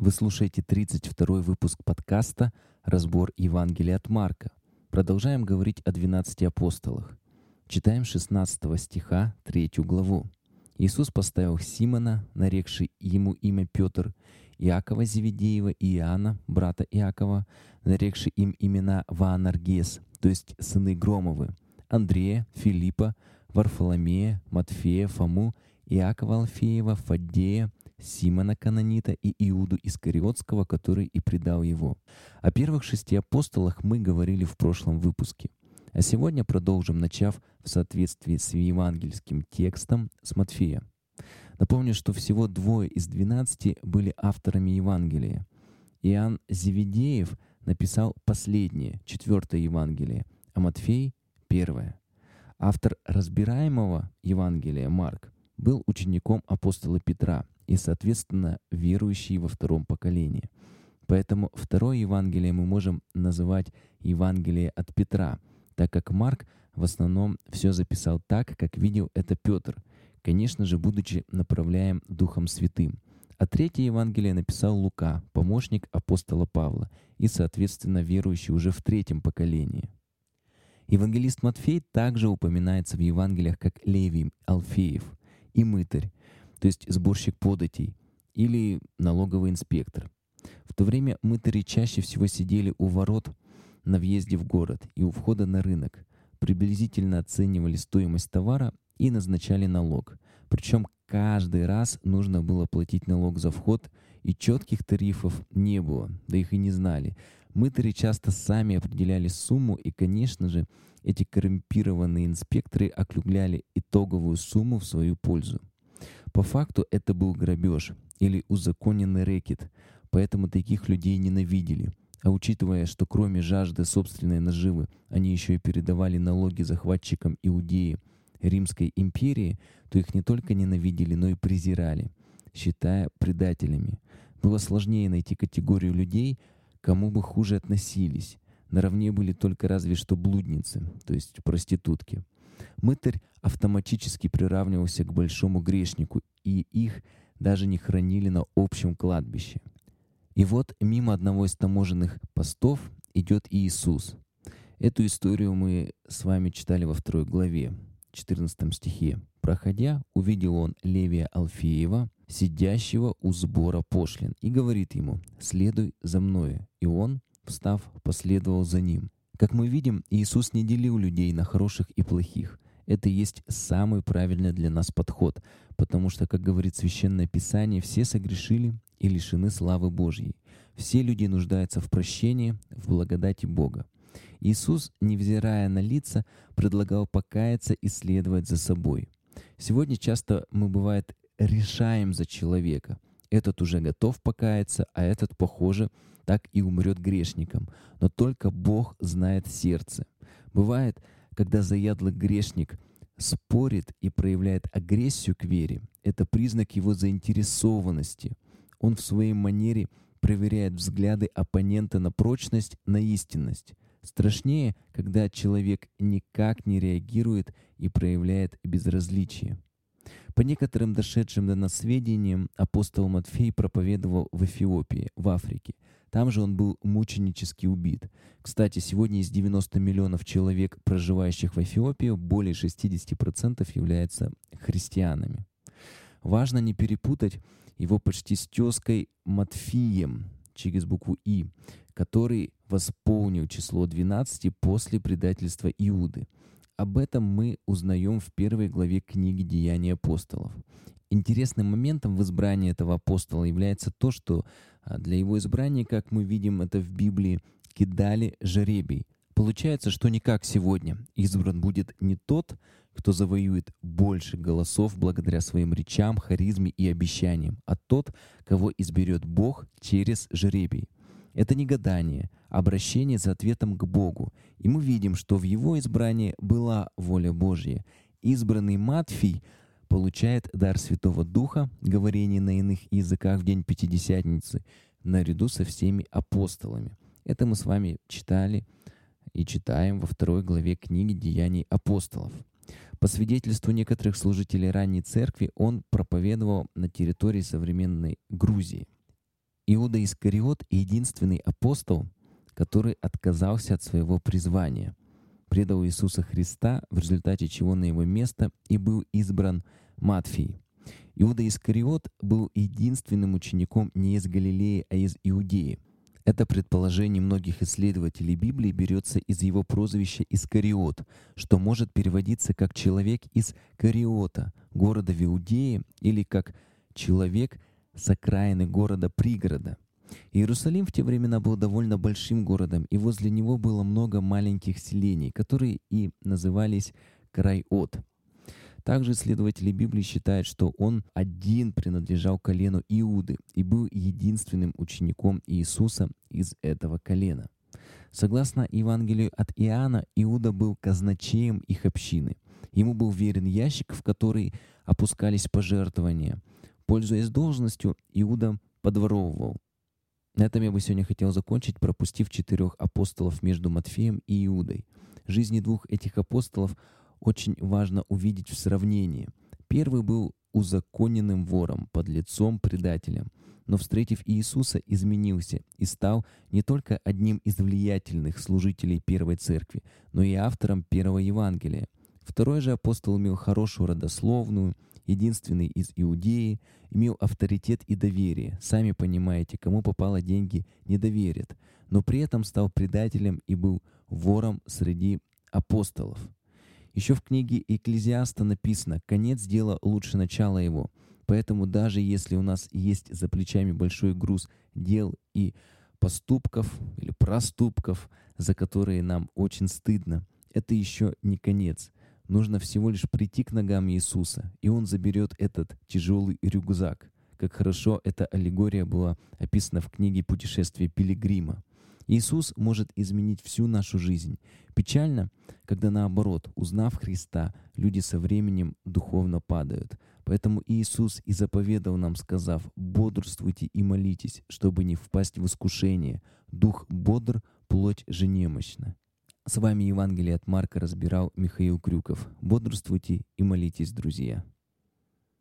Вы слушаете 32 выпуск подкаста «Разбор Евангелия от Марка». Продолжаем говорить о 12 апостолах. Читаем 16 стиха 3 главу. Иисус поставил Симона, нарекший ему имя Петр, Иакова Зеведеева и Иоанна, брата Иакова, нарекший им имена Ваанаргес, то есть сыны Громовы, Андрея, Филиппа, Варфоломея, Матфея, Фому, Иакова Алфеева, Фаддея, Симона Канонита и Иуду Искариотского, который и предал его. О первых шести апостолах мы говорили в прошлом выпуске. А сегодня продолжим, начав в соответствии с евангельским текстом с Матфея. Напомню, что всего двое из двенадцати были авторами Евангелия. Иоанн Зеведеев написал последнее, четвертое Евангелие, а Матфей — первое. Автор разбираемого Евангелия Марк был учеником апостола Петра и, соответственно, верующий во втором поколении. Поэтому второе Евангелие мы можем называть Евангелие от Петра, так как Марк в основном все записал так, как видел это Петр, конечно же, будучи направляем Духом Святым. А третье Евангелие написал Лука, помощник апостола Павла, и, соответственно, верующий уже в третьем поколении. Евангелист Матфей также упоминается в Евангелиях как Левий Алфеев и мытарь, то есть сборщик податей, или налоговый инспектор. В то время мытари чаще всего сидели у ворот на въезде в город и у входа на рынок, приблизительно оценивали стоимость товара и назначали налог. Причем каждый раз нужно было платить налог за вход, и четких тарифов не было, да их и не знали. Мытари часто сами определяли сумму, и, конечно же, эти коррумпированные инспекторы округляли итоговую сумму в свою пользу. По факту это был грабеж или узаконенный рэкет, поэтому таких людей ненавидели. А учитывая, что кроме жажды собственной наживы, они еще и передавали налоги захватчикам Иудеи Римской империи, то их не только ненавидели, но и презирали, считая предателями. Было сложнее найти категорию людей, кому бы хуже относились. Наравне были только разве что блудницы, то есть проститутки. Мытарь автоматически приравнивался к большому грешнику, и их даже не хранили на общем кладбище. И вот мимо одного из таможенных постов идет Иисус. Эту историю мы с вами читали во второй главе, 14 стихе. Проходя, увидел он Левия Алфеева, сидящего у сбора пошлин, и говорит ему, «Следуй за мною». И он, встав, последовал за ним. Как мы видим, Иисус не делил людей на хороших и плохих. Это и есть самый правильный для нас подход, потому что, как говорит Священное Писание, все согрешили и лишены славы Божьей. Все люди нуждаются в прощении, в благодати Бога. Иисус, невзирая на лица, предлагал покаяться и следовать за собой. Сегодня часто мы, бывает, решаем за человека. Этот уже готов покаяться, а этот, похоже, так и умрет грешником. Но только Бог знает сердце. Бывает, когда заядлый грешник спорит и проявляет агрессию к вере, это признак его заинтересованности. Он в своей манере проверяет взгляды оппонента на прочность, на истинность. Страшнее, когда человек никак не реагирует и проявляет безразличие. По некоторым дошедшим до нас сведениям, апостол Матфей проповедовал в Эфиопии, в Африке. Там же он был мученически убит. Кстати, сегодня из 90 миллионов человек, проживающих в Эфиопии, более 60% являются христианами. Важно не перепутать его почти с тезкой Матфием, через букву «и», который восполнил число 12 после предательства Иуды. Об этом мы узнаем в первой главе книги «Деяния апостолов». Интересным моментом в избрании этого апостола является то, что а, для его избрания, как мы видим это в Библии, кидали жеребий. Получается, что не как сегодня. Избран будет не тот, кто завоюет больше голосов благодаря своим речам, харизме и обещаниям, а тот, кого изберет Бог через жеребий. Это не гадание, а обращение за ответом к Богу. И мы видим, что в его избрании была воля Божья. Избранный Матфий получает дар Святого Духа, говорение на иных языках в день Пятидесятницы, наряду со всеми апостолами. Это мы с вами читали и читаем во второй главе книги «Деяний апостолов». По свидетельству некоторых служителей ранней церкви, он проповедовал на территории современной Грузии – Иуда Искариот — единственный апостол, который отказался от своего призвания, предал Иисуса Христа, в результате чего на его место и был избран Матфий. Иуда Искариот был единственным учеником не из Галилеи, а из Иудеи. Это предположение многих исследователей Библии берется из его прозвища Искариот, что может переводиться как «человек из Кариота», города в Иудее, или как «человек с окраины города-пригорода». Иерусалим в те времена был довольно большим городом, и возле него было много маленьких селений, которые и назывались Крайот. Также исследователи Библии считают, что он один принадлежал колену Иуды и был единственным учеником Иисуса из этого колена. Согласно Евангелию от Иоанна, Иуда был казначеем их общины. Ему был верен ящик, в который опускались пожертвования. Пользуясь должностью, Иуда подворовывал. На этом я бы сегодня хотел закончить, пропустив четырех апостолов между Матфеем и Иудой. Жизни двух этих апостолов очень важно увидеть в сравнении. Первый был узаконенным вором, под лицом предателем, но, встретив Иисуса, изменился и стал не только одним из влиятельных служителей Первой Церкви, но и автором Первого Евангелия. Второй же апостол имел хорошую родословную, единственный из Иудеи, имел авторитет и доверие. Сами понимаете, кому попало деньги, не доверят, но при этом стал предателем и был вором среди апостолов. Еще в книге Экклезиаста написано «Конец дела лучше начала его». Поэтому даже если у нас есть за плечами большой груз дел и поступков или проступков, за которые нам очень стыдно, это еще не конец. Нужно всего лишь прийти к ногам Иисуса, и Он заберет этот тяжелый рюкзак. Как хорошо эта аллегория была описана в книге «Путешествие пилигрима». Иисус может изменить всю нашу жизнь. Печально, когда наоборот, узнав Христа, люди со временем духовно падают. Поэтому Иисус и заповедал нам, сказав, «Бодрствуйте и молитесь, чтобы не впасть в искушение. Дух бодр, плоть же немощна». С вами Евангелие от Марка разбирал Михаил Крюков. Бодрствуйте и молитесь, друзья.